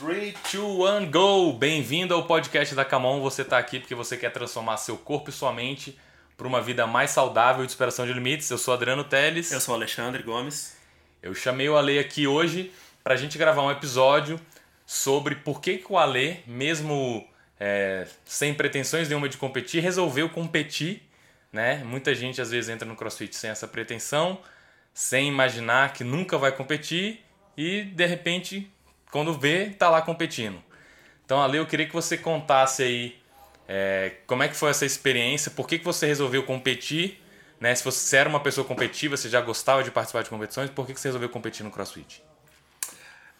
3, 2, 1, go! Bem-vindo ao podcast da Camon. Você está aqui porque você quer transformar seu corpo e sua mente para uma vida mais saudável e de superação de limites. Eu sou Adriano Teles. Eu sou Alexandre Gomes. Eu chamei o Ale aqui hoje para a gente gravar um episódio sobre por que, que o Ale, mesmo é, sem pretensões nenhuma de competir, resolveu competir. Né? Muita gente às vezes entra no CrossFit sem essa pretensão, sem imaginar que nunca vai competir e de repente quando vê, tá lá competindo. Então, Ali, eu queria que você contasse aí é, como é que foi essa experiência, por que, que você resolveu competir, né? Se você era uma pessoa competitiva, você já gostava de participar de competições, por que, que você resolveu competir no CrossFit?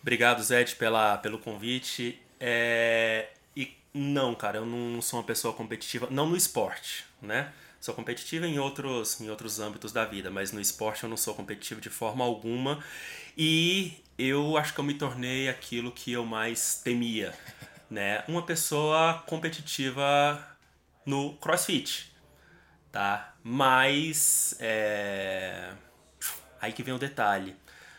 Obrigado, Zed, pela, pelo convite. É, e não, cara, eu não sou uma pessoa competitiva, não no esporte, né? Sou competitiva em outros, em outros âmbitos da vida, mas no esporte eu não sou competitivo de forma alguma. E eu acho que eu me tornei aquilo que eu mais temia, né? Uma pessoa competitiva no CrossFit, tá? Mas é... aí que vem o detalhe.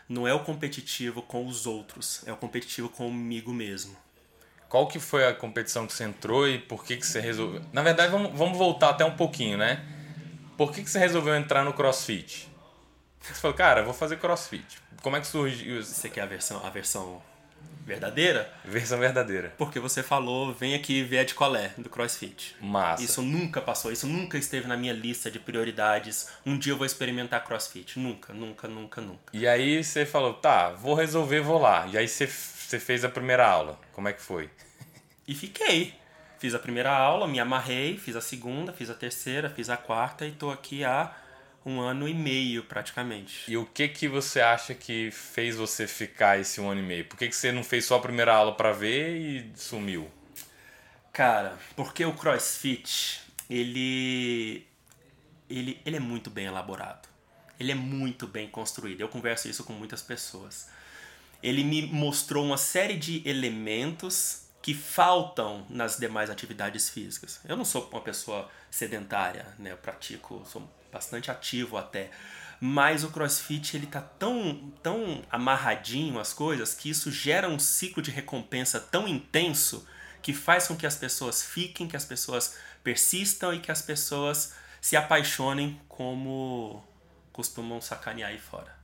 Não é o competitivo com os outros, é o competitivo comigo mesmo. Qual que foi a competição que você entrou e por que, que você resolveu? Na verdade, vamos, vamos voltar até um pouquinho, né? Por que, que você resolveu entrar no CrossFit? Você falou, cara, vou fazer CrossFit. Como é que surgiu? Você quer a versão, a versão verdadeira? Versão verdadeira. Porque você falou, vem aqui ver a de colé do CrossFit. Massa. Isso nunca passou, isso nunca esteve na minha lista de prioridades. Um dia eu vou experimentar CrossFit. Nunca, nunca, nunca, nunca. E aí você falou, tá, vou resolver, vou lá. E aí você você fez a primeira aula. Como é que foi? E fiquei. Fiz a primeira aula, me amarrei, fiz a segunda, fiz a terceira, fiz a quarta e tô aqui há um ano e meio praticamente. E o que que você acha que fez você ficar esse um ano e meio? Por que, que você não fez só a primeira aula para ver e sumiu? Cara, porque o CrossFit, ele, ele, ele é muito bem elaborado. Ele é muito bem construído. Eu converso isso com muitas pessoas ele me mostrou uma série de elementos que faltam nas demais atividades físicas. Eu não sou uma pessoa sedentária, né? Eu pratico, sou bastante ativo até. Mas o CrossFit ele tá tão, tão amarradinho as coisas que isso gera um ciclo de recompensa tão intenso que faz com que as pessoas fiquem, que as pessoas persistam e que as pessoas se apaixonem como costumam sacanear aí fora.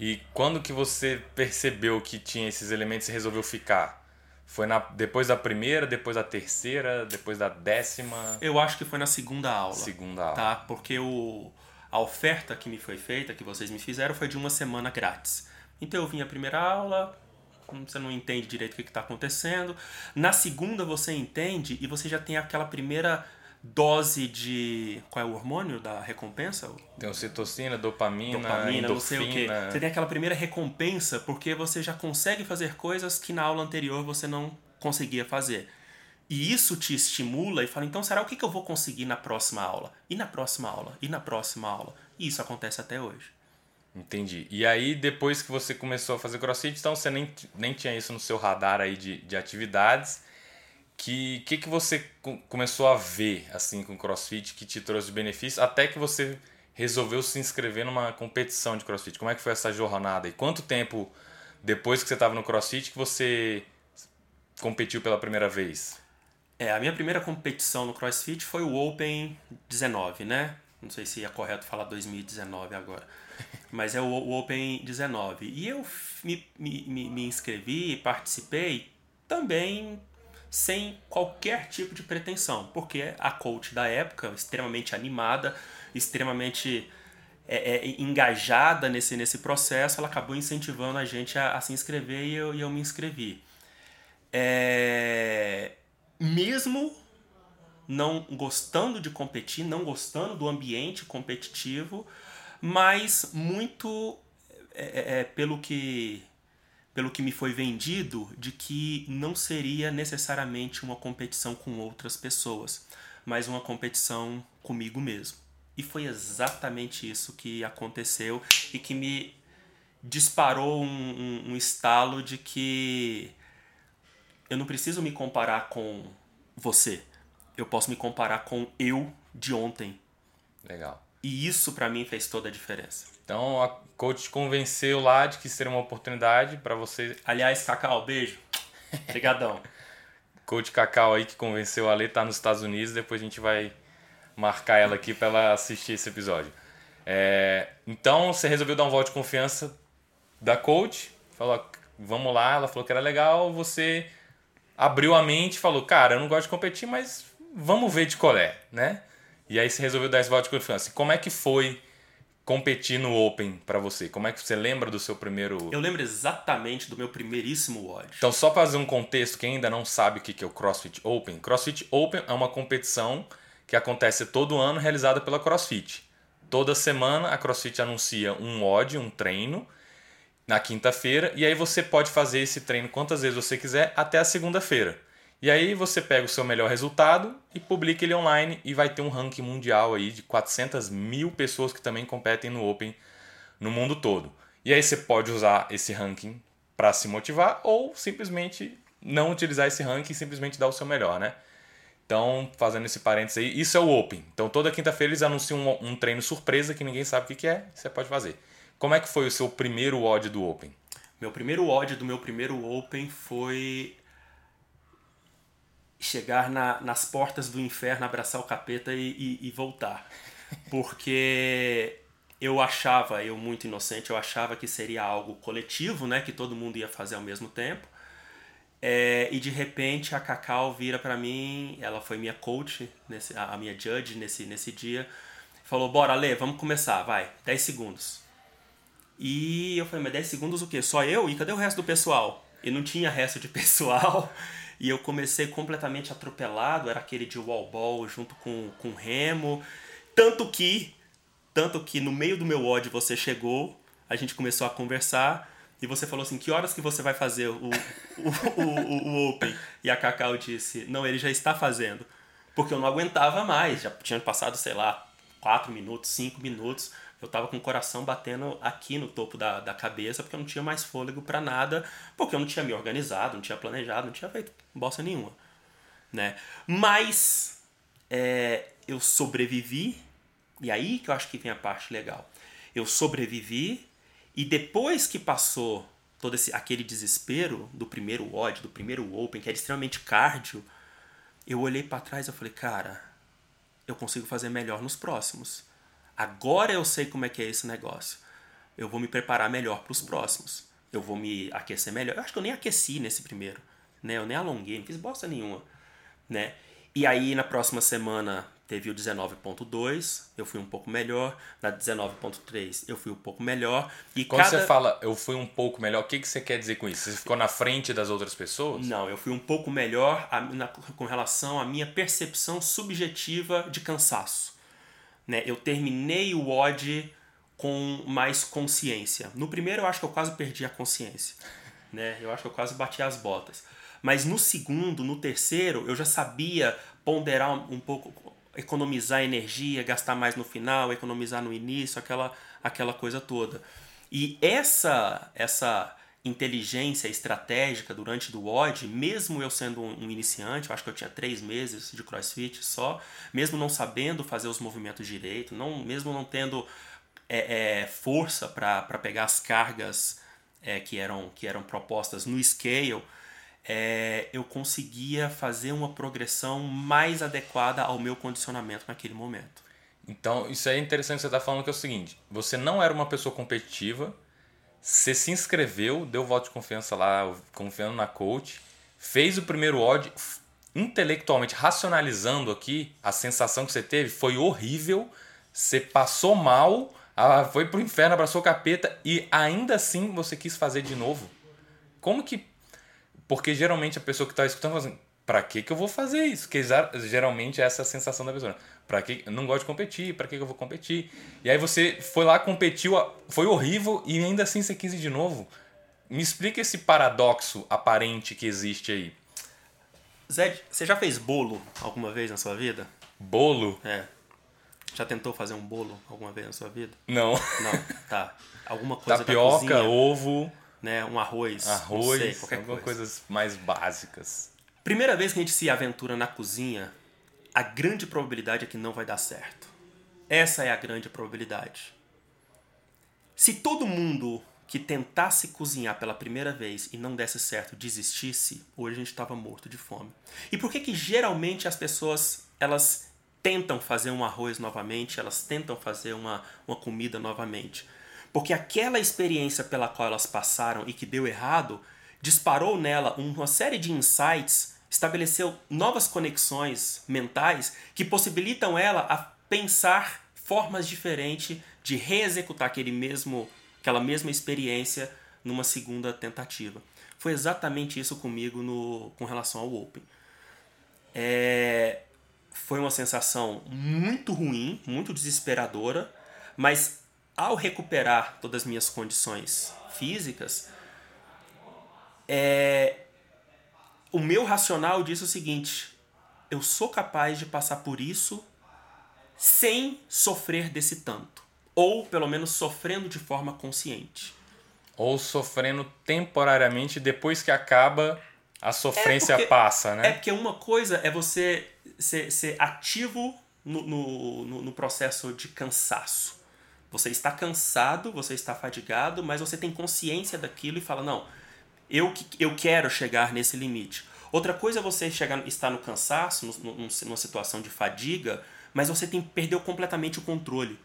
E quando que você percebeu que tinha esses elementos e resolveu ficar? Foi na, depois da primeira, depois da terceira, depois da décima? Eu acho que foi na segunda aula. Segunda aula. Tá? Porque o, a oferta que me foi feita, que vocês me fizeram, foi de uma semana grátis. Então eu vim a primeira aula, você não entende direito o que está acontecendo. Na segunda você entende e você já tem aquela primeira dose de. Qual é o hormônio da recompensa? Tem ocitocina, dopamina, dopamina não sei o quê. Você tem aquela primeira recompensa porque você já consegue fazer coisas que na aula anterior você não conseguia fazer. E isso te estimula e fala, então será o que eu vou conseguir na próxima aula? E na próxima aula? E na próxima aula? E isso acontece até hoje. Entendi. E aí, depois que você começou a fazer crossfit, então você nem, nem tinha isso no seu radar aí de, de atividades que que, que você começou a ver assim com CrossFit que te trouxe benefícios até que você resolveu se inscrever numa competição de CrossFit? Como é que foi essa jornada e quanto tempo depois que você estava no CrossFit que você competiu pela primeira vez? É, a minha primeira competição no CrossFit foi o Open 19, né? Não sei se é correto falar 2019 agora. Mas é o, o Open 19. E eu me, me, me inscrevi, participei também sem qualquer tipo de pretensão, porque a coach da época, extremamente animada, extremamente é, é, engajada nesse, nesse processo, ela acabou incentivando a gente a, a se inscrever e eu, e eu me inscrevi. É, mesmo não gostando de competir, não gostando do ambiente competitivo, mas muito é, é, é pelo que pelo que me foi vendido, de que não seria necessariamente uma competição com outras pessoas, mas uma competição comigo mesmo. E foi exatamente isso que aconteceu e que me disparou um, um, um estalo de que eu não preciso me comparar com você. Eu posso me comparar com eu de ontem. Legal. E isso para mim fez toda a diferença. Então a coach te convenceu lá de que seria uma oportunidade para você. Aliás, Cacau, beijo. Obrigadão. Coach Cacau aí que convenceu a Ale tá nos Estados Unidos, depois a gente vai marcar ela aqui para ela assistir esse episódio. É, então você resolveu dar um voto de confiança da coach, falou, vamos lá, ela falou que era legal, você abriu a mente e falou, cara, eu não gosto de competir, mas vamos ver de colé, né? E aí você resolveu dar esse voto de confiança. Como é que foi competir no Open para você? Como é que você lembra do seu primeiro. Eu lembro exatamente do meu primeiríssimo WOD. Então, só fazer um contexto, quem ainda não sabe o que é o CrossFit Open, CrossFit Open é uma competição que acontece todo ano realizada pela CrossFit. Toda semana a CrossFit anuncia um WOD, um treino, na quinta-feira, e aí você pode fazer esse treino quantas vezes você quiser até a segunda-feira. E aí você pega o seu melhor resultado e publica ele online e vai ter um ranking mundial aí de 400 mil pessoas que também competem no Open no mundo todo. E aí você pode usar esse ranking para se motivar ou simplesmente não utilizar esse ranking e simplesmente dar o seu melhor, né? Então, fazendo esse parênteses aí, isso é o Open. Então, toda quinta-feira eles anunciam um, um, treino surpresa que ninguém sabe o que é, você pode fazer. Como é que foi o seu primeiro WOD do Open? Meu primeiro WOD do meu primeiro Open foi chegar na, nas portas do inferno, abraçar o capeta e, e, e voltar. Porque eu achava, eu muito inocente, eu achava que seria algo coletivo, né? Que todo mundo ia fazer ao mesmo tempo. É, e de repente a Cacau vira para mim, ela foi minha coach, nesse, a minha judge nesse, nesse dia, falou: Bora, Lê, vamos começar, vai, 10 segundos. E eu falei: Mas 10 segundos o quê? Só eu? E cadê o resto do pessoal? E não tinha resto de pessoal. E eu comecei completamente atropelado, era aquele de wall ball junto com, com remo. Tanto que, tanto que no meio do meu ódio você chegou, a gente começou a conversar e você falou assim, que horas que você vai fazer o, o, o, o Open? E a Cacau disse, não, ele já está fazendo. Porque eu não aguentava mais, já tinha passado, sei lá, 4 minutos, 5 minutos eu tava com o coração batendo aqui no topo da, da cabeça, porque eu não tinha mais fôlego para nada, porque eu não tinha me organizado, não tinha planejado, não tinha feito bosta nenhuma, né? Mas é, eu sobrevivi, e aí que eu acho que vem a parte legal. Eu sobrevivi, e depois que passou todo esse, aquele desespero do primeiro WOD, do primeiro Open, que era extremamente cardio, eu olhei para trás e falei, cara, eu consigo fazer melhor nos próximos. Agora eu sei como é que é esse negócio. Eu vou me preparar melhor para os próximos. Eu vou me aquecer melhor. Eu acho que eu nem aqueci nesse primeiro, né? Eu nem alonguei, não fiz bosta nenhuma, né? E aí na próxima semana teve o 19.2, eu fui um pouco melhor. Na 19.3 eu fui um pouco melhor. E Quando cada... você fala eu fui um pouco melhor, o que, que você quer dizer com isso? Você ficou na frente das outras pessoas? Não, eu fui um pouco melhor a, na, com relação à minha percepção subjetiva de cansaço. Né? Eu terminei o WOD com mais consciência. No primeiro eu acho que eu quase perdi a consciência. Né? Eu acho que eu quase bati as botas. Mas no segundo, no terceiro, eu já sabia ponderar um pouco, economizar energia, gastar mais no final, economizar no início, aquela, aquela coisa toda. E essa essa inteligência estratégica durante do WOD, mesmo eu sendo um, iniciante, eu acho que eu tinha três meses de CrossFit só, mesmo não sabendo fazer os movimentos direito, não, mesmo não tendo é, é, força para pegar as cargas é, que, eram, que eram propostas no scale, é, eu conseguia fazer uma progressão mais adequada ao meu condicionamento naquele momento. Então, isso é interessante você estar tá falando que é o seguinte: você não era uma pessoa competitiva, você se inscreveu, deu voto de confiança lá, confiando na coach, fez o primeiro odd, intelectualmente racionalizando aqui, a sensação que você teve foi horrível, você passou mal, foi pro inferno, abraçou o capeta e ainda assim você quis fazer de novo. Como que. Porque geralmente a pessoa que está escutando fala assim: pra que, que eu vou fazer isso? Porque geralmente é essa a sensação da pessoa. Pra que não gosto de competir, pra que, eu vou competir? E aí você foi lá, competiu, foi horrível e ainda assim você quis ir de novo. Me explica esse paradoxo aparente que existe aí. Zé, você já fez bolo alguma vez na sua vida? Bolo? É. Já tentou fazer um bolo alguma vez na sua vida? Não. Não, tá. Alguma coisa Tapioca, da cozinha, ovo. Né, um arroz. Arroz, sei, qualquer algumas coisa. coisas mais básicas. Primeira vez que a gente se aventura na cozinha, a grande probabilidade é que não vai dar certo. Essa é a grande probabilidade. Se todo mundo que tentasse cozinhar pela primeira vez e não desse certo, desistisse, hoje a gente estava morto de fome. E por que que geralmente as pessoas elas tentam fazer um arroz novamente, elas tentam fazer uma, uma comida novamente? Porque aquela experiência pela qual elas passaram e que deu errado, disparou nela uma série de insights, estabeleceu novas conexões mentais que possibilitam ela a pensar formas diferentes de reexecutar aquele mesmo aquela mesma experiência numa segunda tentativa. Foi exatamente isso comigo no, com relação ao Open. É, foi uma sensação muito ruim, muito desesperadora, mas ao recuperar todas as minhas condições físicas, é, o meu racional disse o seguinte: eu sou capaz de passar por isso sem sofrer desse tanto ou pelo menos sofrendo de forma consciente. Ou sofrendo temporariamente depois que acaba a sofrência é porque, passa, né? É porque uma coisa é você ser, ser ativo no, no, no processo de cansaço. Você está cansado, você está fadigado, mas você tem consciência daquilo e fala: não, eu, eu quero chegar nesse limite. Outra coisa é você chegar, estar no cansaço, numa situação de fadiga, mas você tem perdeu completamente o controle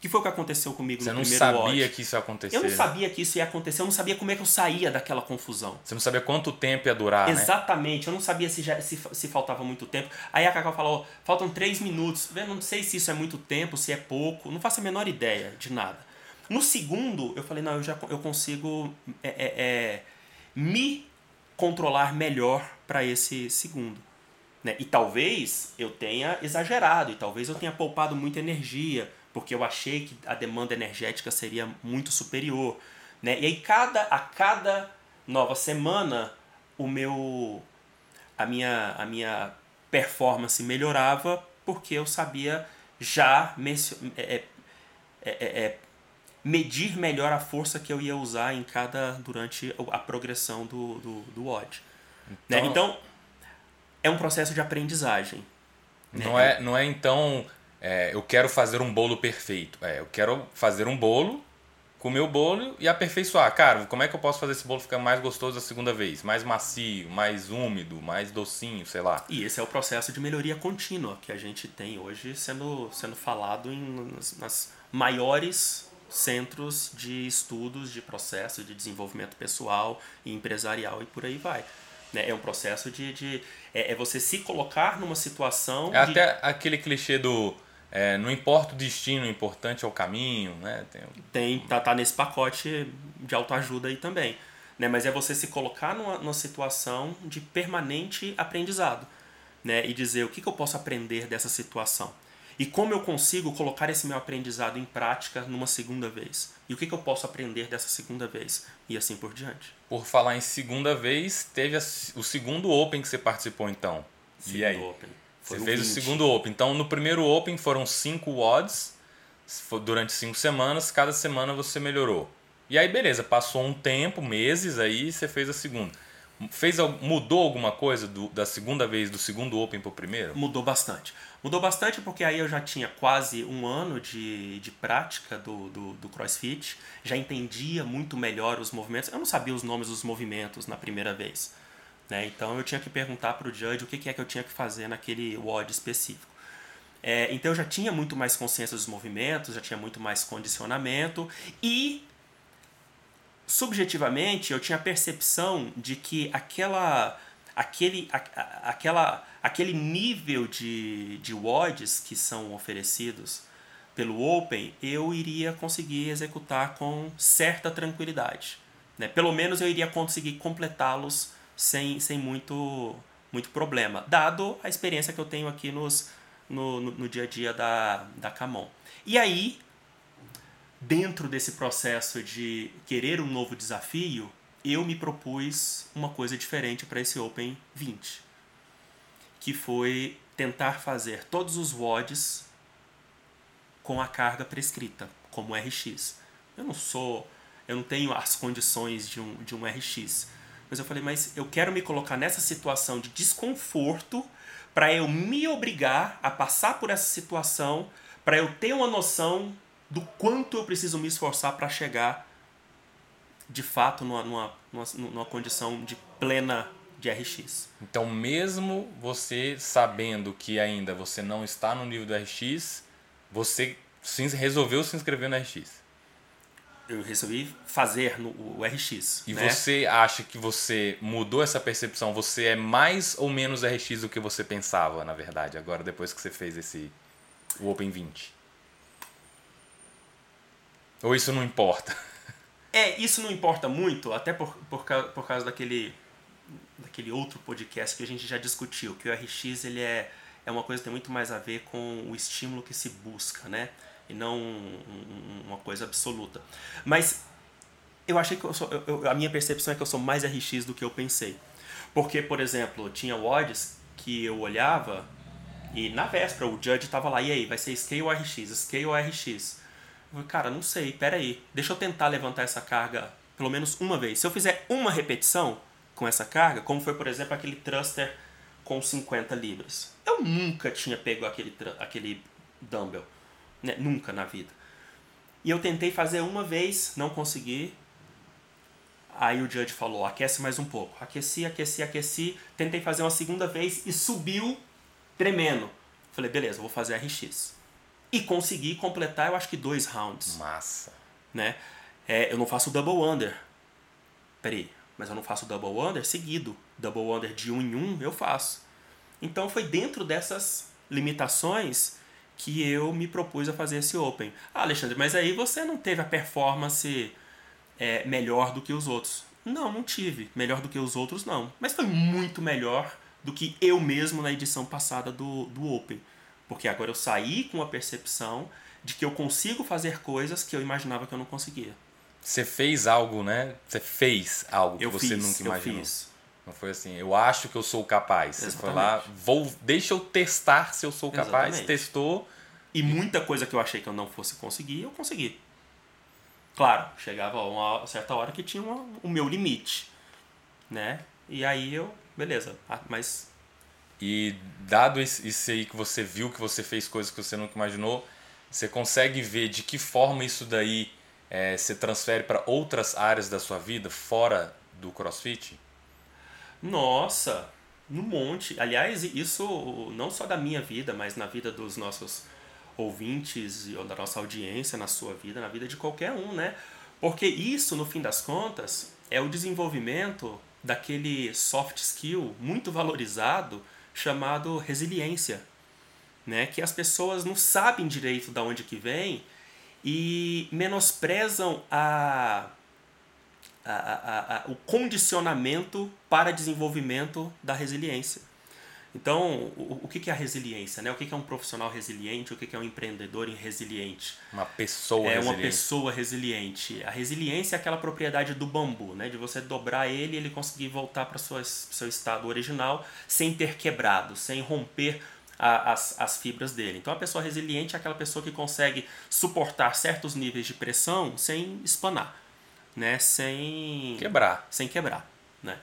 que foi o que aconteceu comigo Você no primeiro Você não sabia que isso ia acontecer. Eu não sabia que isso ia acontecer, eu não sabia como é que eu saía daquela confusão. Você não sabia quanto tempo ia durar, né? Exatamente, né? eu não sabia se, já, se, se faltava muito tempo. Aí a Cacau falou, faltam três minutos. Eu não sei se isso é muito tempo, se é pouco, não faço a menor ideia de nada. No segundo, eu falei, não, eu já eu consigo é, é, é, me controlar melhor para esse segundo. Né? E talvez eu tenha exagerado, e talvez eu tenha poupado muita energia, porque eu achei que a demanda energética seria muito superior. Né? E aí cada, a cada nova semana o meu a minha, a minha performance melhorava porque eu sabia já é, é, é, é, medir melhor a força que eu ia usar em cada durante a progressão do, do, do odd. Né? Então, né? então é um processo de aprendizagem. Não, né? é, não é então é, eu quero fazer um bolo perfeito. É, eu quero fazer um bolo, comer o bolo e aperfeiçoar. Cara, como é que eu posso fazer esse bolo ficar mais gostoso a segunda vez? Mais macio, mais úmido, mais docinho, sei lá. E esse é o processo de melhoria contínua que a gente tem hoje sendo, sendo falado em, nas, nas maiores centros de estudos de processo de desenvolvimento pessoal e empresarial e por aí vai. Né? É um processo de. de é, é você se colocar numa situação. É de... até aquele clichê do é, não importa o destino, o importante é o caminho, né? Tem, Tem tá, tá nesse pacote de autoajuda aí também. Né? Mas é você se colocar numa, numa situação de permanente aprendizado. Né? E dizer o que, que eu posso aprender dessa situação. E como eu consigo colocar esse meu aprendizado em prática numa segunda vez? E o que, que eu posso aprender dessa segunda vez? E assim por diante. Por falar em segunda vez, teve a, o segundo Open que você participou então. Segundo e aí? Open. Foi Você fez 20. o segundo Open. Então, no primeiro Open foram cinco WODs durante cinco semanas. Cada semana você melhorou. E aí, beleza, passou um tempo, meses, aí você fez a segunda. Fez, mudou alguma coisa do, da segunda vez, do segundo Open para o primeiro? Mudou bastante. Mudou bastante porque aí eu já tinha quase um ano de, de prática do, do, do CrossFit, já entendia muito melhor os movimentos. Eu não sabia os nomes dos movimentos na primeira vez. Né? Então eu tinha que perguntar para o judge o que, que é que eu tinha que fazer naquele WOD específico. É, então eu já tinha muito mais consciência dos movimentos, já tinha muito mais condicionamento e subjetivamente eu tinha a percepção de que aquela aquele, a, aquela, aquele nível de, de WODs que são oferecidos pelo Open, eu iria conseguir executar com certa tranquilidade. Né? Pelo menos eu iria conseguir completá-los sem, sem muito, muito problema, dado a experiência que eu tenho aqui nos, no, no, no dia a dia da, da Camon. E aí, dentro desse processo de querer um novo desafio, eu me propus uma coisa diferente para esse Open 20, que foi tentar fazer todos os WODs com a carga prescrita, como RX. Eu não sou, eu não tenho as condições de um, de um RX, mas eu falei, mas eu quero me colocar nessa situação de desconforto para eu me obrigar a passar por essa situação, para eu ter uma noção do quanto eu preciso me esforçar para chegar de fato numa, numa, numa, numa condição de plena de RX. Então, mesmo você sabendo que ainda você não está no nível do RX, você resolveu se inscrever no RX. Eu resolvi fazer no, o RX. E né? você acha que você mudou essa percepção? Você é mais ou menos RX do que você pensava, na verdade, agora depois que você fez esse o Open 20? Ou isso não importa? É, isso não importa muito, até por, por, por causa daquele, daquele outro podcast que a gente já discutiu, que o RX ele é, é uma coisa que tem muito mais a ver com o estímulo que se busca, né? E não um, uma coisa absoluta. Mas eu achei que eu sou, eu, a minha percepção é que eu sou mais RX do que eu pensei. Porque, por exemplo, tinha WODs que eu olhava e na véspera o judge tava lá, e aí, vai ser scale ou RX? Scale ou RX? Cara, não sei, pera aí, deixa eu tentar levantar essa carga pelo menos uma vez. Se eu fizer uma repetição com essa carga, como foi, por exemplo, aquele thruster com 50 libras. Eu nunca tinha pego aquele, aquele dumbbell, né? nunca na vida. E eu tentei fazer uma vez, não consegui. Aí o judge falou, aquece mais um pouco. Aqueci, aqueci, aqueci. Tentei fazer uma segunda vez e subiu tremendo. Falei, beleza, vou fazer RX. E consegui completar, eu acho que dois rounds. Massa. Né? É, eu não faço double under. Peraí, mas eu não faço double under seguido. Double under de um em um eu faço. Então foi dentro dessas limitações que eu me propus a fazer esse Open. Ah, Alexandre, mas aí você não teve a performance é, melhor do que os outros. Não, não tive. Melhor do que os outros, não. Mas foi muito melhor do que eu mesmo na edição passada do, do Open. Porque agora eu saí com a percepção de que eu consigo fazer coisas que eu imaginava que eu não conseguia. Você fez algo, né? Você fez algo eu que você fiz, nunca imaginou. Eu fiz. Não foi assim, eu acho que eu sou capaz. Você foi lá, vou, deixa eu testar se eu sou capaz, Exatamente. testou. E muita coisa que eu achei que eu não fosse conseguir, eu consegui. Claro, chegava uma certa hora que tinha uma, o meu limite, né? E aí eu Beleza, ah, mas. E dado isso aí que você viu, que você fez coisas que você nunca imaginou, você consegue ver de que forma isso daí é, se transfere para outras áreas da sua vida, fora do crossfit? Nossa, no monte. Aliás, isso não só da minha vida, mas na vida dos nossos ouvintes ou da nossa audiência, na sua vida, na vida de qualquer um, né? Porque isso, no fim das contas, é o desenvolvimento daquele soft skill muito valorizado chamado resiliência, né? Que as pessoas não sabem direito de onde que vem e menosprezam a, a, a, a o condicionamento para desenvolvimento da resiliência. Então, o, o que é a resiliência? Né? O que é um profissional resiliente? O que é um empreendedor resiliente? Uma pessoa é resiliente. É uma pessoa resiliente. A resiliência é aquela propriedade do bambu, né? de você dobrar ele e ele conseguir voltar para o seu estado original sem ter quebrado, sem romper a, as, as fibras dele. Então, a pessoa resiliente é aquela pessoa que consegue suportar certos níveis de pressão sem espanar, né? sem quebrar. Sem quebrar. Né?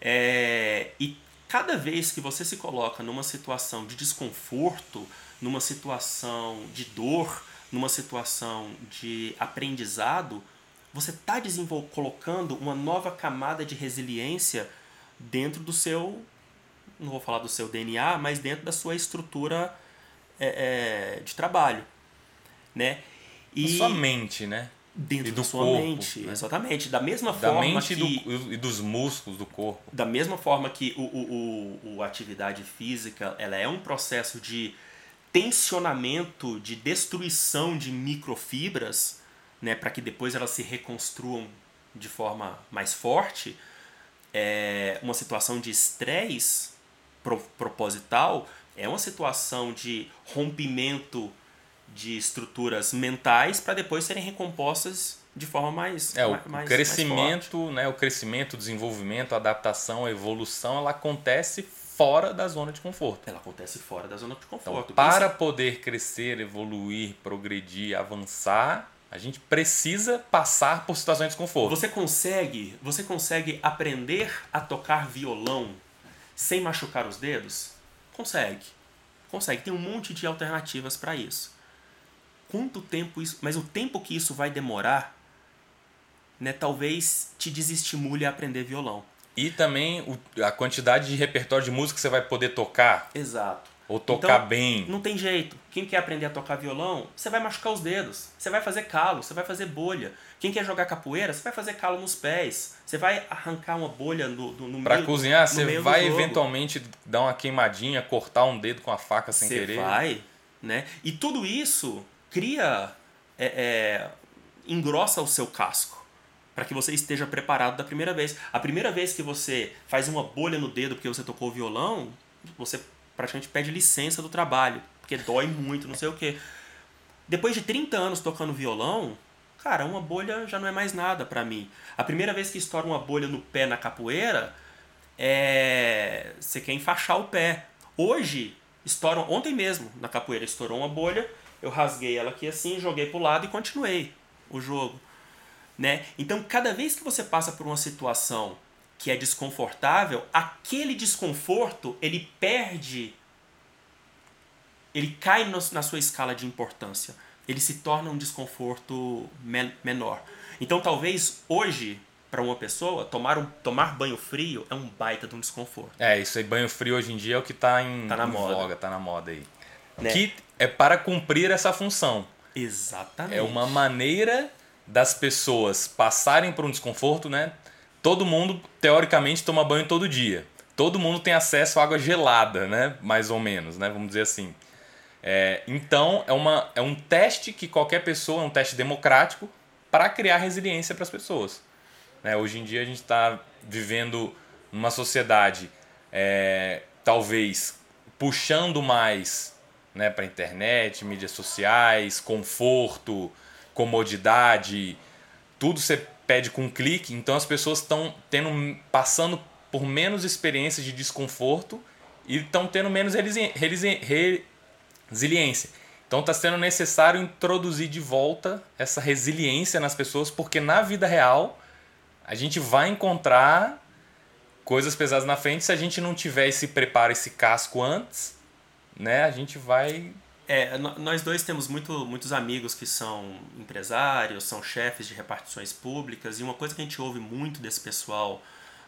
É, e cada vez que você se coloca numa situação de desconforto, numa situação de dor, numa situação de aprendizado, você está colocando uma nova camada de resiliência dentro do seu, não vou falar do seu DNA, mas dentro da sua estrutura é, é, de trabalho, né? E sua mente, né? Dentro da sua corpo, mente. Né? Exatamente. Da mesma da forma mente que. Do, e dos músculos do corpo. Da mesma forma que o, o, o, o atividade física ela é um processo de tensionamento, de destruição de microfibras, né, para que depois elas se reconstruam de forma mais forte. É uma situação de estresse pro, proposital é uma situação de rompimento de estruturas mentais para depois serem recompostas de forma mais é o mais, crescimento mais né o crescimento o desenvolvimento a adaptação a evolução ela acontece fora da zona de conforto. Ela acontece fora da zona de conforto. então, para poder crescer evoluir progredir avançar a gente precisa passar por situações de desconforto você consegue você consegue aprender a tocar violão sem machucar os dedos? Consegue. Consegue. Tem um monte de alternativas para isso quanto tempo isso. Mas o tempo que isso vai demorar né, talvez te desestimule a aprender violão. E também o, a quantidade de repertório de música que você vai poder tocar. Exato. Ou tocar Então, bem. Não tem jeito. Quem quer aprender a tocar violão, você vai machucar os dedos. Você vai fazer calo, você vai fazer bolha. Quem quer jogar capoeira, você vai fazer calo nos pés. Você vai arrancar uma bolha no, no, no Pra meio cozinhar, no você vai eventualmente dar uma queimadinha, cortar um dedo com a faca sem Você querer. vai, né? E tudo isso cria, é, é, engrossa o seu casco para que você esteja preparado da primeira vez. A primeira vez que você faz uma bolha no dedo porque você tocou violão, você praticamente pede licença do trabalho, porque dói muito, não sei o quê. Depois de 30 anos tocando violão, cara, uma bolha já não é mais nada para mim. A primeira vez que estoura uma bolha no pé na capoeira, é você quer enfaixar o pé. Hoje, estouram, ontem mesmo na capoeira estourou uma bolha, eu rasguei ela aqui assim, joguei pro lado e continuei o jogo, né? Então, cada vez que você passa por uma situação que é desconfortável, aquele desconforto, ele perde ele cai no- na sua escala de importância. Ele se torna um desconforto men- menor. Então, talvez hoje, para uma pessoa, tomar, um, tomar banho frio é um baita de um desconforto. É, isso aí, banho frio hoje em dia é o que tá em, Tá na em moda. voga, tá na moda aí. Né? Que é para cumprir essa função. Exatamente. É uma maneira das pessoas passarem por um desconforto, né? Todo mundo, teoricamente, toma banho todo dia. Todo mundo tem acesso à água gelada, né? Mais ou menos, né? Vamos dizer assim. É, então, é, uma, é um teste que qualquer pessoa, é um teste democrático para criar resiliência para as pessoas. Né? Hoje em dia a gente está vivendo numa sociedade é, talvez puxando mais né, para internet, mídias sociais, conforto, comodidade, tudo você pede com um clique, então as pessoas estão tendo passando por menos experiências de desconforto e estão tendo menos resili- resili- resiliência. Então está sendo necessário introduzir de volta essa resiliência nas pessoas, porque na vida real a gente vai encontrar coisas pesadas na frente se a gente não tiver esse preparo, esse casco antes, né? A gente vai É, nós dois temos muito, muitos amigos que são empresários, são chefes de repartições públicas, e uma coisa que a gente ouve muito desse pessoal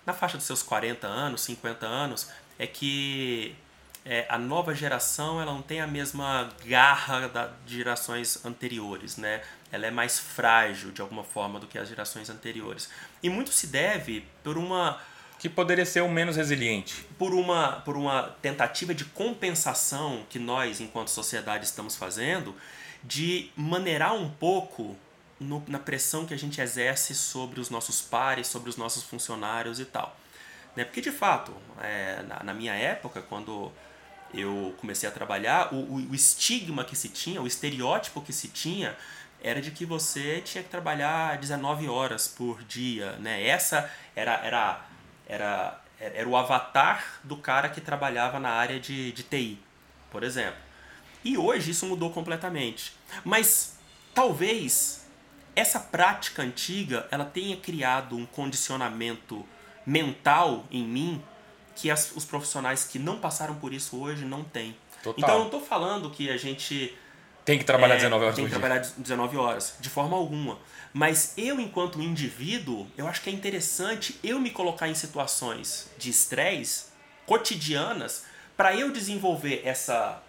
na faixa dos seus 40 anos, 50 anos, é que é, a nova geração ela não tem a mesma garra da, de gerações anteriores, né? Ela é mais frágil de alguma forma do que as gerações anteriores. E muito se deve por uma que poderia ser o menos resiliente. por uma, por uma tentativa de compensação que nós, enquanto sociedade, estamos fazendo, de maneirar um pouco no- na pressão que a gente exerce sobre os nossos pares, sobre os nossos funcionários e tal. Né? Porque, de fato, é, na, na minha época, quando eu comecei a trabalhar, o, o, o estigma que se tinha, o estereótipo que se tinha, era de que você tinha que trabalhar 19 horas por dia. Né? Essa era, era, era, era o avatar do cara que trabalhava na área de, de TI, por exemplo. E hoje isso mudou completamente. Mas talvez essa prática antiga ela tenha criado um condicionamento mental em mim que as, os profissionais que não passaram por isso hoje não têm. Total. Então eu não estou falando que a gente Tem que trabalhar é, 19 horas tem que dia. trabalhar 19 horas, de forma alguma. Mas eu, enquanto indivíduo, eu acho que é interessante eu me colocar em situações de estresse cotidianas para eu desenvolver essa,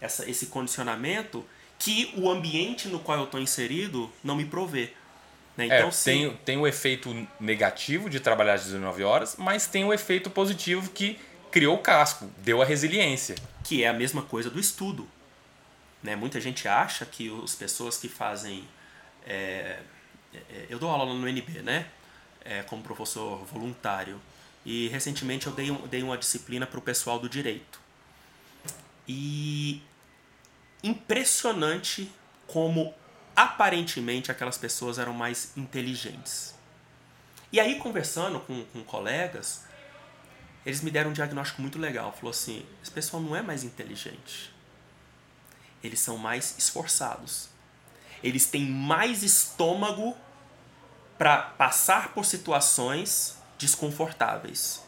essa, esse condicionamento que o ambiente no qual eu estou inserido não me provê. Né? Então, é, se- tem, tem o efeito negativo de trabalhar às 19 horas, mas tem o efeito positivo que criou o casco, deu a resiliência. que é a mesma coisa do estudo. Né? Muita gente acha que as pessoas que fazem. é, é, eu dou aula no NB, né? É, como professor voluntário. E recentemente eu dei, um- dei uma disciplina para o pessoal do direito. E impressionante como aparentemente aquelas pessoas eram mais inteligentes. E aí, conversando com, com colegas, eles me deram um diagnóstico muito legal. Falou assim: esse pessoal não é mais inteligente. Eles são mais esforçados. Eles têm mais estômago para passar por situações desconfortáveis.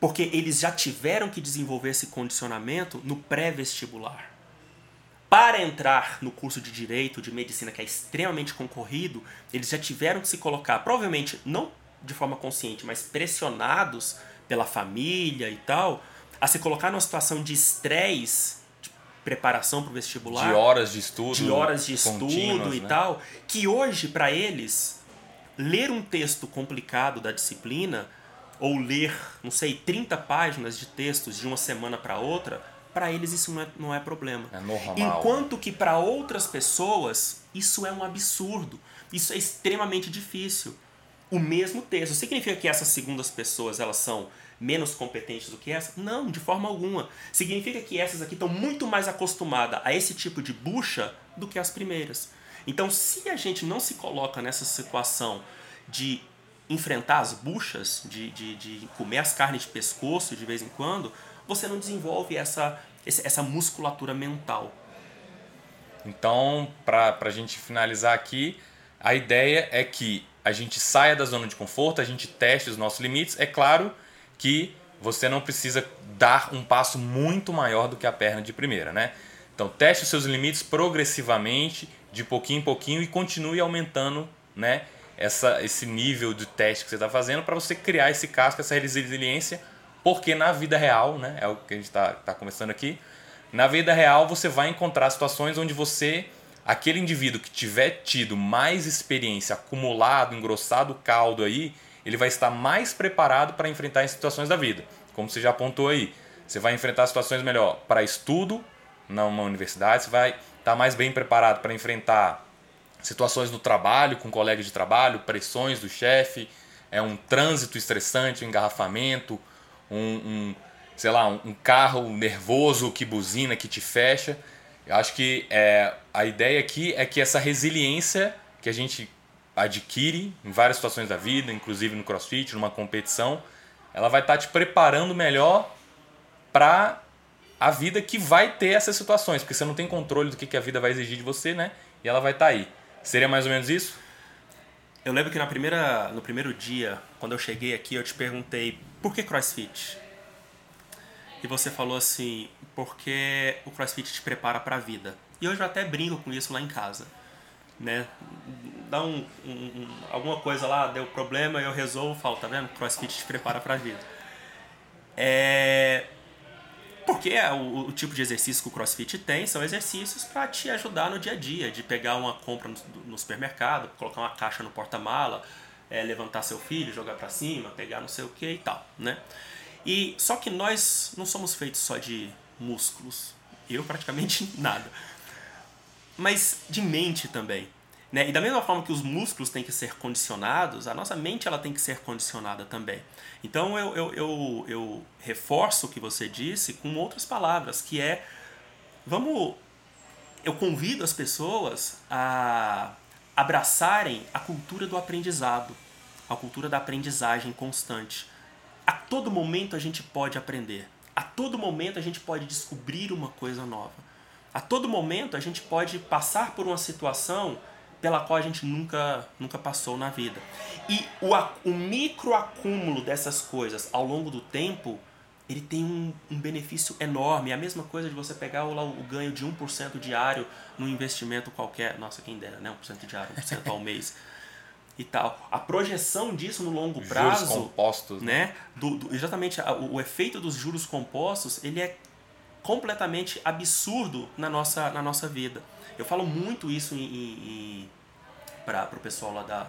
Porque eles já tiveram que desenvolver esse condicionamento no pré-vestibular. para entrar no curso de direito, de medicina, que é extremamente concorrido, eles já tiveram que se colocar, provavelmente não de forma consciente, mas pressionados pela família e tal, a se colocar numa situação de estresse, preparação para o vestibular, de horas de estudo, de horas de estudo e né? tal, que hoje para eles ler um texto complicado da disciplina ou ler, não sei, 30 páginas de textos de uma semana para outra, para eles isso não é, não é problema. É normal. Enquanto que para outras pessoas isso é um absurdo. Isso é extremamente difícil. O mesmo texto. Significa que essas segundas pessoas elas são menos competentes do que essa? Não, de forma alguma. Significa que essas aqui estão muito mais acostumadas a esse tipo de bucha do que as primeiras. Então, se a gente não se coloca nessa situação de enfrentar as buchas, de, de, de comer as carnes de pescoço de vez em quando, você não desenvolve essa, essa musculatura mental. Então, para a gente finalizar aqui, a ideia é que a gente saia da zona de conforto, a gente teste os nossos limites. É claro que você não precisa dar um passo muito maior do que a perna de primeira, né? Então, teste os seus limites progressivamente, de pouquinho em pouquinho e continue aumentando, né? Essa, esse nível de teste que você está fazendo para você criar esse casco, essa resiliência, porque na vida real, né? É o que a gente está tá conversando aqui. Na vida real, você vai encontrar situações onde você aquele indivíduo que tiver tido mais experiência, acumulado, engrossado o caldo aí, ele vai estar mais preparado para enfrentar as situações da vida. Como você já apontou aí, você vai enfrentar situações melhor para estudo numa universidade, você vai estar mais bem preparado para enfrentar situações no trabalho, com colegas de trabalho, pressões do chefe, é um trânsito estressante, um engarrafamento, um, um sei lá, um carro nervoso que buzina, que te fecha. Eu acho que é, a ideia aqui é que essa resiliência que a gente adquire em várias situações da vida, inclusive no crossfit, numa competição, ela vai estar te preparando melhor para a vida que vai ter essas situações, porque você não tem controle do que a vida vai exigir de você, né? E ela vai estar aí. Seria mais ou menos isso? Eu lembro que na primeira, no primeiro dia, quando eu cheguei aqui, eu te perguntei por que crossfit? E você falou assim, porque o crossfit te prepara para a vida. E hoje eu até brinco com isso lá em casa. Né? Dá um, um, um, alguma coisa lá, deu problema, eu resolvo, falo, tá vendo? Crossfit te prepara para a vida. É... Porque é o, o, tipo de exercício que o CrossFit tem são exercícios para te ajudar no dia a dia, de pegar uma compra no, no supermercado, colocar uma caixa no porta-mala, é, levantar seu filho, jogar para cima, pegar não sei o que e tal, né? E só que nós não somos feitos só de músculos, eu praticamente nada, mas de mente também. Né? E da mesma forma que os músculos têm que ser condicionados, a nossa mente ela tem que ser condicionada também. Então eu, eu, eu, eu reforço o que você disse com outras palavras, que é vamos. Eu convido as pessoas a abraçarem a cultura do aprendizado, a cultura da aprendizagem constante. A todo momento a gente pode aprender. A todo momento a gente pode descobrir uma coisa nova. A todo momento a gente pode passar por uma situação pela qual a gente nunca, nunca passou na vida. E o, o micro acúmulo dessas coisas ao longo do tempo, ele tem um, um benefício enorme. É a mesma coisa de você pegar o, o ganho de 1% diário num investimento qualquer. Nossa, quem dera, né? 1% diário, 1% ao mês. E tal. A projeção disso no longo prazo. Juros compostos. Né? né? Do, do, exatamente. O, o efeito dos juros compostos, ele é completamente absurdo na nossa, na nossa vida. Eu falo muito isso para o pessoal lá da,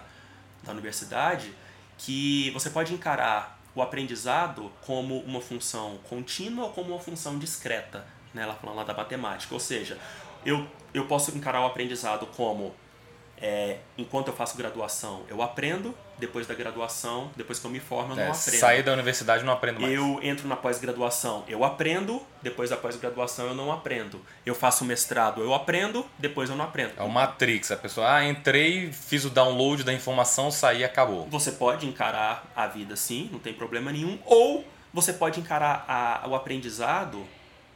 da universidade, que você pode encarar o aprendizado como uma função contínua ou como uma função discreta, né? ela falando lá da matemática. Ou seja, eu, eu posso encarar o aprendizado como é, enquanto eu faço graduação, eu aprendo, depois da graduação, depois que eu me formo, eu é, não aprendo. Sair da universidade não aprendo mais. Eu entro na pós-graduação, eu aprendo, depois da pós-graduação eu não aprendo. Eu faço mestrado, eu aprendo, depois eu não aprendo. É o Matrix, a pessoa, ah, entrei, fiz o download da informação, saí acabou. Você pode encarar a vida assim, não tem problema nenhum, ou você pode encarar a, o aprendizado,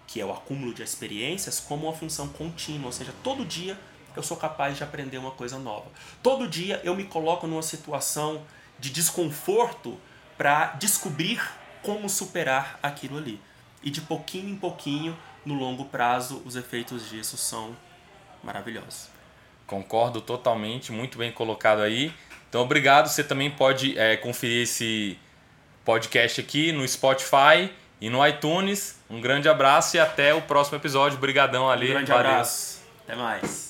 que é o acúmulo de experiências, como uma função contínua, ou seja, todo dia eu sou capaz de aprender uma coisa nova. Todo dia eu me coloco numa situação de desconforto para descobrir como superar aquilo ali. e de pouquinho em pouquinho, no longo prazo, os efeitos disso são maravilhosos. Concordo totalmente, muito bem colocado aí. Então, obrigado. Você também pode é, conferir esse podcast aqui no Spotify e no iTunes. Um grande abraço e até o próximo episódio. Obrigadão, Ali. Um grande Valeu. abraço. Até mais.